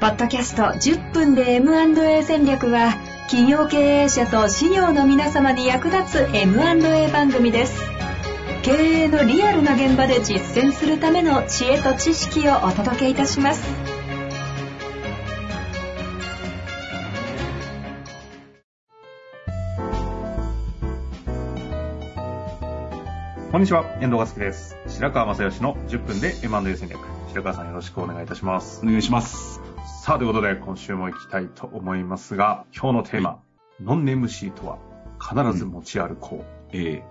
ポッドキャスト10分で M&A 戦略は企業経営者と事業の皆様に役立つ M&A 番組です経営のリアルな現場で実践するための知恵と知識をお届けいたしますこんにちは、遠藤和樹です。白川正義の10分で M&A 戦略。白川さんよろしくお願いいたします。お願いします。さあ、ということで今週も行きたいと思いますが、今日のテーマ、ノンネームシートは必ず持ち歩こえ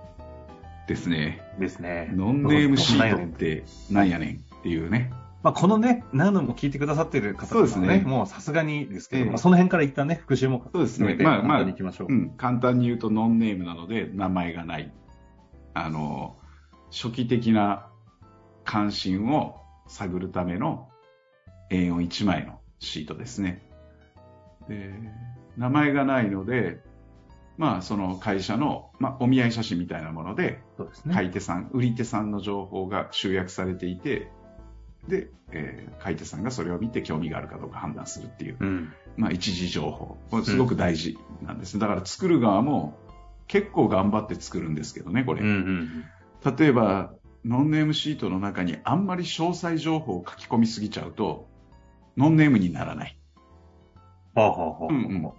ー、ですね。うですね。ノンネームシートってなんやねん？っていうね。まあ、このね、何度も聞いてくださってる方そうですねもうさすがにですけど、ええまあ、その辺から一旦ね、復習もそうですね含めて、まあまあ簡単に行きましょう。うん。簡単に言うとノンネームなので名前がない。あの、初期的な関心を探るための A41 枚のシートですね。で、名前がないので、まあその会社の、まあお見合い写真みたいなもので、そうですね。買い手さん、売り手さんの情報が集約されていて、で、えー買い手さんがそれを見て興味があるかどうか判断するっていう、うん。まあ一時情報。これすごく大事なんです。だから作る側も結構頑張って作るんですけどね、これ。うんうん例えば、ノンネームシートの中にあんまり詳細情報を書き込みすぎちゃうと、ノンネームにならない。はあはあはあうんうん。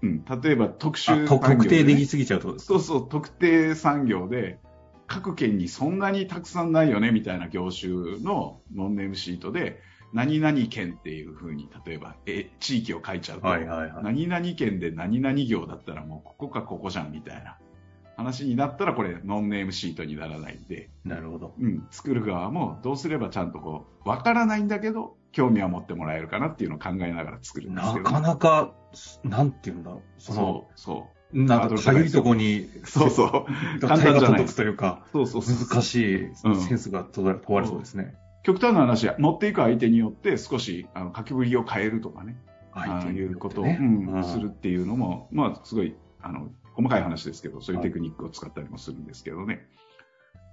うん、例えば特殊ね特定できすぎちゃうとそうそう、特定産業で、各県にそんなにたくさんないよねみたいな業種のノンネームシートで、何々県っていうふうに、例えば、え、地域を書いちゃうと、はいはいはい。何々県で何々業だったらもうここかここじゃんみたいな話になったら、これノンネームシートにならないんで、なるほど。うん、作る側もどうすればちゃんとこう、わからないんだけど、興味は持ってもらえるかなっていうのを考えながら作るんですけど、なかなか、なんていうんだろう。その、そう、そなんか、かゆいとこに、う。そうそう。手簡単じゃないというか、そうそう。難しいうんセンスが問われそうですね。極端な話、持っていく相手によって少しあの書きぶりを変えるとかね、ああいうことを、うんするっていうのも、まあ、すごいあの細かい話ですけど、そういうテクニックを使ったりもするんですけどね。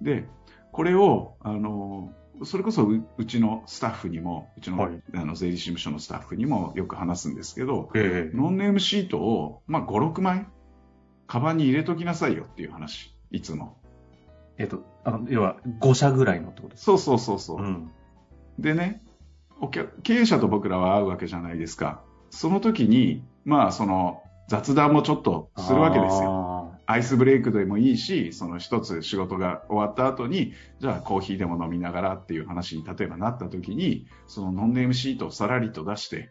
で、これを、あの、それこそううちのスタッフにも、うちの,、はいあの税理士務所のスタッフにもよく話すんですけど、ええノンネームシートを、まあ、5、6枚、カバンに入れときなさいよっていう話、いつも。えっと、あの、要は、5社ぐらいのってことですそうそうそうそう。うん。でね、お客経営者と僕らは会うわけじゃないですか。その時に、まあ、その、雑談もちょっとするわけですよ。よ。アイスブレイクでもいいし、その一つ仕事が終わった後に、じゃあコーヒーでも飲みながらっていう話に例えばなった時に、そのノンネームシートをさらりと出して、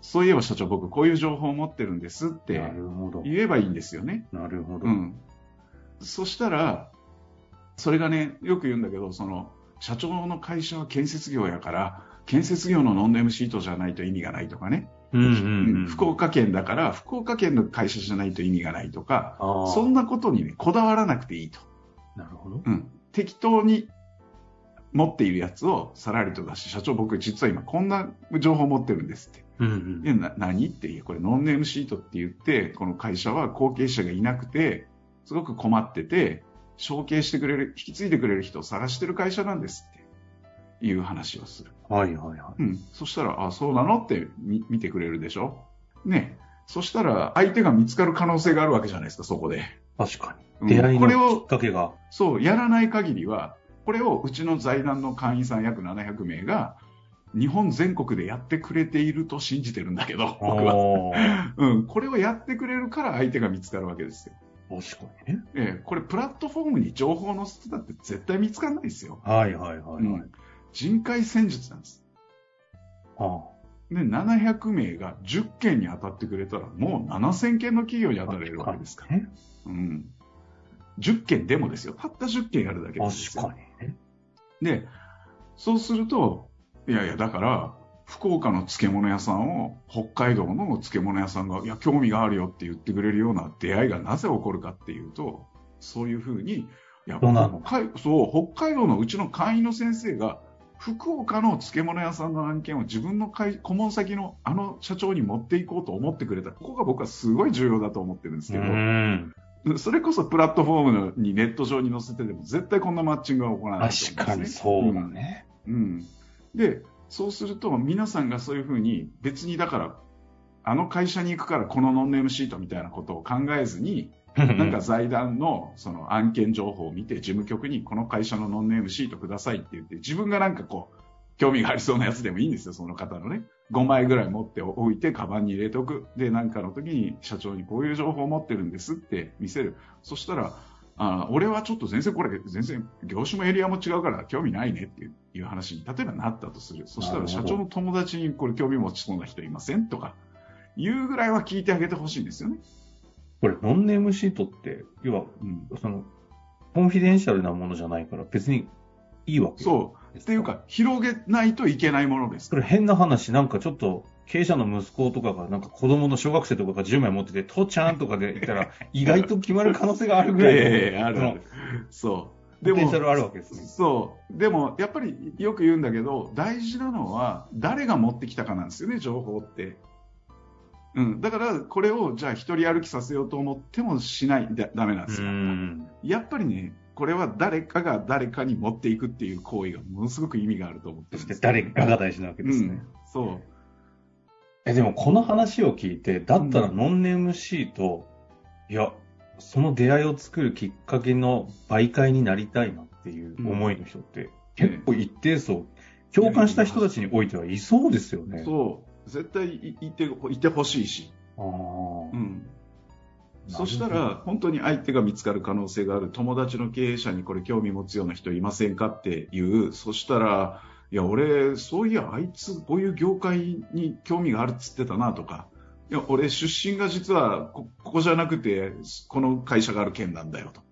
そういえば社長僕こういう情報を持ってるんですって。言えばいいんですよね。なるほど。うん。そしたら、それがね、よく言うんだけど、その、社長の会社は建設業やから、建設業のノンネームシートじゃないと意味がないとかね。うんうんううんん。福岡県だから、福岡県の会社じゃないと意味がないとか。そんなことにね、こだわらなくていいと。なるほど。うん。適当に持っているやつをさらりと出して、社長僕実は今こんな情報持ってるんですって。うんうんな、何っていう、これノンネームシートって言って、この会社は後継者がいなくて、すごく困ってて、承継してくれる、引き継いでくれる人を探してる会社なんですっていう話をする。はいはいはい。うん。そしたら、あ、そうなのって見見てくれるでしょ？ね。そしたら、相手が見つかる可能性があるわけじゃないですか、そこで。確かうんに。出会いこれのきをっかけが。そう、やらない限りは、これをうちの財団の会員さん約700名が、日本全国でやってくれていると信じてるんだけど、僕は。うん、これをやってくれるから相手が見つかるわけですよ。確かにね。ええ、これプラットフォームに情報を載せてたって絶対見つかんないですよ。はいはいはいはい。うん、人海戦術なんです。あで、700名が10件に当たってくれたら、もう7000件の企業に当たれるわけですから。ね。うん。10件でもですよ。たった10件やるだけですよ。確かにね。で、そうすると、いやいや、だから、福岡の漬物屋さんを北海道の漬物屋さんが、いや、興味があるよって言ってくれるような出会いがなぜ起こるかっていうと、そういうふうに、いやそう、北海道のうちの会員の先生が、福岡の漬物屋さんの案件を自分の会顧問先のあの社長に持っていこうと思ってくれた。ここが僕はすごい重要だと思ってるんですけど、ん。それこそプラットフォームにネット上に載せてでも絶対こんなマッチングは行わないね。確かにそうだね。うん。で、そうすると、皆さんがそういうふうに、別にだから、あの会社に行くからこのノンネームシートみたいなことを考えずに、なんか財団のその案件情報を見て、事務局にこの会社のノンネームシートくださいって言って、自分がなんかこう、興味がありそうなやつでもいいんですよ、その方のね。5枚ぐらい持っておいて、カバンに入れておく。で、なんかの時に社長にこういう情報を持ってるんですって見せる。そしたら、あ俺はちょっと全然これ、全然業種もエリアも違うから興味ないねっていういう話に、例えばなったとする。そしたら社長の友達にこれ興味持ちそうな人いませんとか、いうぐらいは聞いてあげてほしいんですよね。これ、ノンネームシートって、要は、うん。その、コンフィデンシャルなものじゃないから、別にいいわけそう。っていうか、広げないといけないものですそ。れ変な話、なんかちょっと、経営者の息子とかが、なんか子供の小学生とかが10枚持ってて、父ちゃんとかで言ったら、意外と決まる可能性があるぐらいの、ええあるある。そう。ポテンシャルあるわけですね。そう。でも、やっぱりよく言うんだけど、大事なのは、誰が持ってきたかなんですよね、情報って。うん。だから、これを、じゃあ、一人歩きさせようと思ってもしない、だダメなんですよ。ん。やっぱりね、これは誰かが誰かに持っていくっていう行為がものすごく意味があると思ってるんですそして誰かが大事なわけですね。うん。そう。え、でもこの話を聞いて、だったらノンネームシート、いや、その出会いを作るきっかけの媒介になりたいなっていう思いの人って、結構一定層、共感した人たちにおいてはいそうですよね。そう。絶対いいて、いてほしいし。うん。そしたら、本当に相手が見つかる可能性がある友達の経営者にこれ興味持つような人いませんかっていう、そしたら、いや、俺、そういや、あいつ、こういう業界に興味があるっつってたなとか、いや、俺、出身が実はこ、ここじゃなくて、この会社がある県なんだよと。うん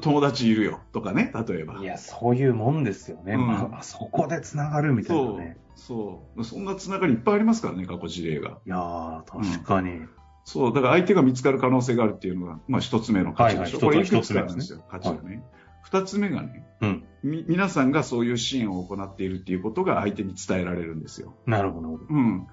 友達いるよとかね、例えば。いや、そういうもんですよね。うんまあ、そこで繋がるみたいなね。、そう。そんなつながりいっぱいありますからね、過去事例が。いやー、確かに。そう、だから相手が見つかる可能性があるっていうのが、まあ一つ目の価値でしょ。はいはいこれいくつかあるんですよ、価値がね。二、つ目がね、うん。み、皆さんがそういう支援を行っているっていうことが相手に伝えられるんですよ。なるほど。うん。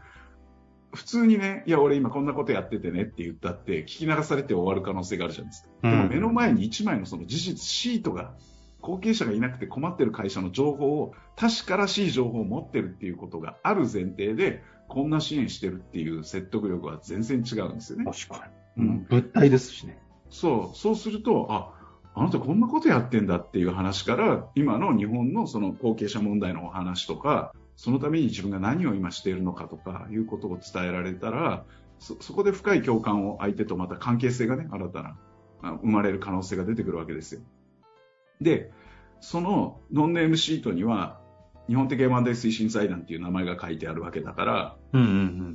普通にね、いや、俺今こんなことやっててねって言ったって、聞き流されて終わる可能性があるじゃないですか。うんでも目の前に一枚のその事実シートが、後継者がいなくて困ってる会社の情報を、確からしい情報を持ってるっていうことがある前提で、こんな支援してるっていう説得力は全然違うんですよね。確かに。うん物体ですしね。そう、そうすると、あ、あなたこんなことやってんだっていう話から、今の日本のその後継者問題のお話とか、そのために自分が何を今しているのかとかいうことを伝えられたら、そ、そこで深い共感を相手とまた関係性がね、新たな、あ生まれる可能性が出てくるわけですよ。で、そのノンネームシートには、日本的 M&A 推進財団っていう名前が書いてあるわけだから、うんうん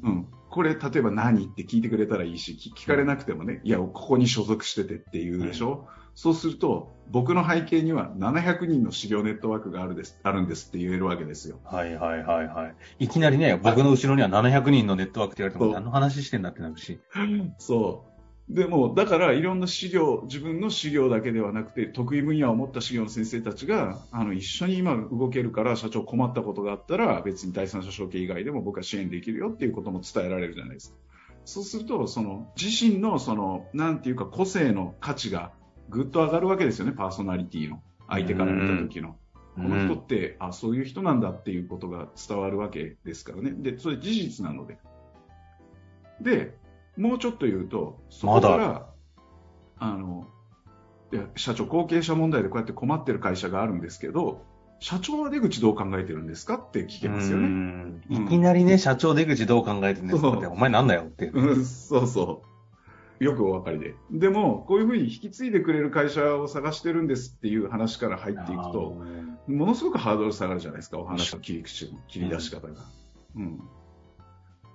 うん。これ、例えば何って聞いてくれたらいいし、聞聞かれなくてもね、いや、ここに所属しててっていうでしょ、そうすると、僕の背景には700人の資料ネットワークがあるです、あるんですって言えるわけですよ。はいはいはいはい。いきなりね、僕の後ろには700人のネットワークって言われても、何の話してんだってなるし。そう。でも、だから、いろんな資料、自分の資料だけではなくて、得意分野を持った資料の先生たちが、あの、一緒に今動けるから、社長困ったことがあったら、別に第三者承継以外でも僕は支援できるよっていうことも伝えられるじゃないですか。そうすると、その、自身の、その、なんていうか、個性の価値がぐっと上がるわけですよね、パーソナリティの。相手から見た時の。この人って、あ、そういう人なんだっていうことが伝わるわけですからね。で、それ事実なので。で、もうちょっと言うと、そこかまら、あの、いや、社長、後継者問題でこうやって困ってる会社があるんですけど、社長は出口どう考えてるんですかって聞けますようね。んいきなりね、社長出口どう考えてるんですかって、お前なんだよって。うん、そうそう。よくお分かりで。でも、こういうふうに引き継いでくれる会社を探してるんですっていう話から入っていくと、ものすごくハードル下がるじゃないですか、お話の切り口、切り出し方が。うん。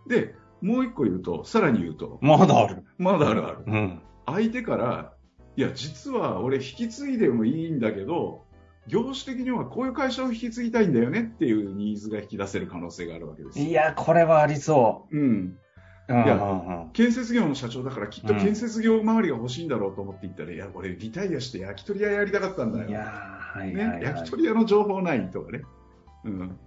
で、もう一個言うと、さらに言うと、まだある。まだあるある。うん。相手から、いや、実は俺引き継いでもいいんだけど、業種的にはこういう会社を引き継ぎたいんだよねっていうニーズが引き出せる可能性があるわけですよ。いや、これはありそうん。う。うんいやうんうん建設業の社長だからきっと建設業周りが欲しいんだろうと思って行ったら、いや、俺リタイアして焼き鳥屋やりたかったんだよ。いやーはいはいはね、い。焼き鳥屋の情報ないとかね。うん。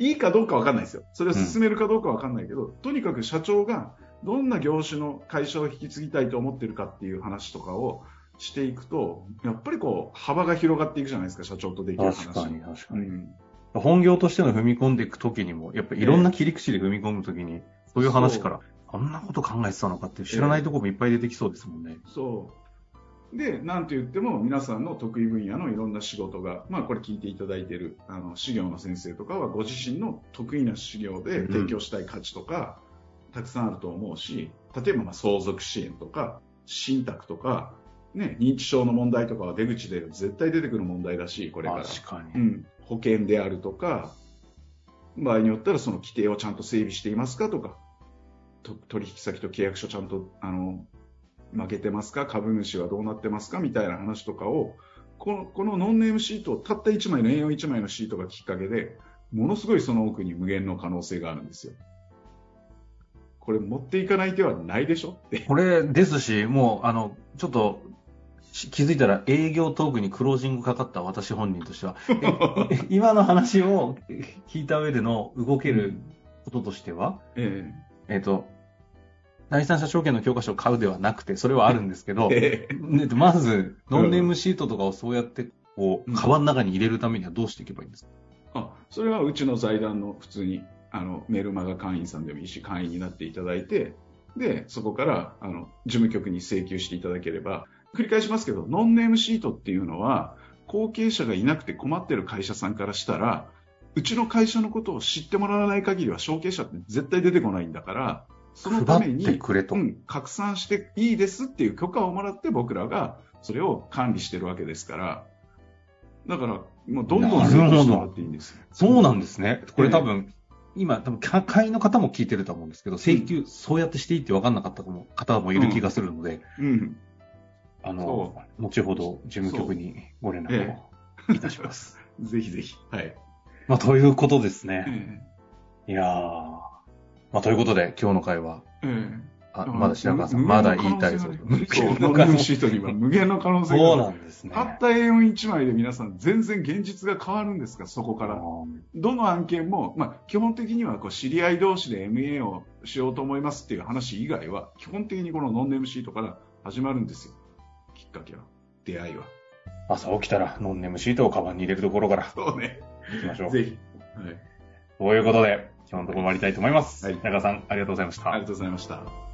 いいかどうかわかんないですよ。それを進めるかどうかわかんないけど、とにかく社長がどんな業種の会社を引き継ぎたいと思ってるかっていう話とかをしていくと、やっぱりこう、幅が広がっていくじゃないですか、社長とできる話。確かに確かに。うん。本業としての踏み込んでいくときにも、やっぱいろんな切り口で踏み込むときに、そういう話から、こんなこと考えてたのかって知らないところもいっぱい出てきそうですもんね。そう。で、なんと言っても皆さんの得意分野のいろんな仕事が、まあこれ聞いていただいている、あの、修行の先生とかはご自身の得意な修行で提供したい価値とか、たくさんあると思うし、例えばまあ相続支援とか、信託とか、ね、認知症の問題とかは出口で絶対出てくる問題だし、これから。確かに。うん、保険であるとか、場合によったらその規定をちゃんと整備していますかとか、と取引先と契約書ちゃんとあの負けてますか、株主はどうなってますか？みたいな話とかを、このこのノンネームシート、たった1枚の A41 枚のシートがきっかけで、ものすごいその奥に無限の可能性があるんですよ。これ持っていかない手はないでしょ？って。これですし、もう、あの、ちょっと、し気づいたら営業トークにクロージングかかった私本人としては、ええ今の話を聞いた上での動けることとしては、え。えっ、と、第三者証券の教科書を買うではなくて、それはあるんですけど、え えねまず、ノンネームシートとかをそうやって、こう、うん。カバンの中に入れるためにはどうしていけばいいんですか？あそれはうちの財団の普通にあのメルマガ会員さんでもいいし会員になっていただいてでそこからあの事務局に請求していただければ繰り返しますけどノンネームシートっていうのは後継者がいなくて困ってる会社さんからしたらうちの会社のことを知ってもらわない限りは承継者って絶対出てこないんだからそのため配にってくれと。うん、拡散していいですっていう許可をもらって僕らがそれを管理してるわけですから、だからもうどんどんなるほど請求してもらっていいんですよ。そうなんですね。これ多分、今、多分、か会員の方も聞いてると思うんですけど、請求、そうやってしていいって分かんなかった方もいる気がするので、うん。あのそ、後ほど事務局にご連絡えを いたします。ぜひぜひ。はい。まあ、ということですね。えいやー。まあ、ということで、今日の会は、ええあ、えまだ白川さん、無まだ無限の言いたいそう可能性があるです。そう、ノンネームシートには 無限の可能性がそう。なんですね。たった A41 枚で皆さん全然現実が変わるんですか、そこから。どの案件も、まあ、基本的にはこう知り合い同士で MA をしようと思いますっていう話以外は、基本的にこのノンネームシートから始まるんですよ。きっかけは。出会いは。朝起きたら、ノンネームシートをカバンに入れるところからそうね。行きましょう。ぜひ。はい。ということで、今日のところ終わりたいと思います。はい中川さん、ありがとうございました。ありがとうございました。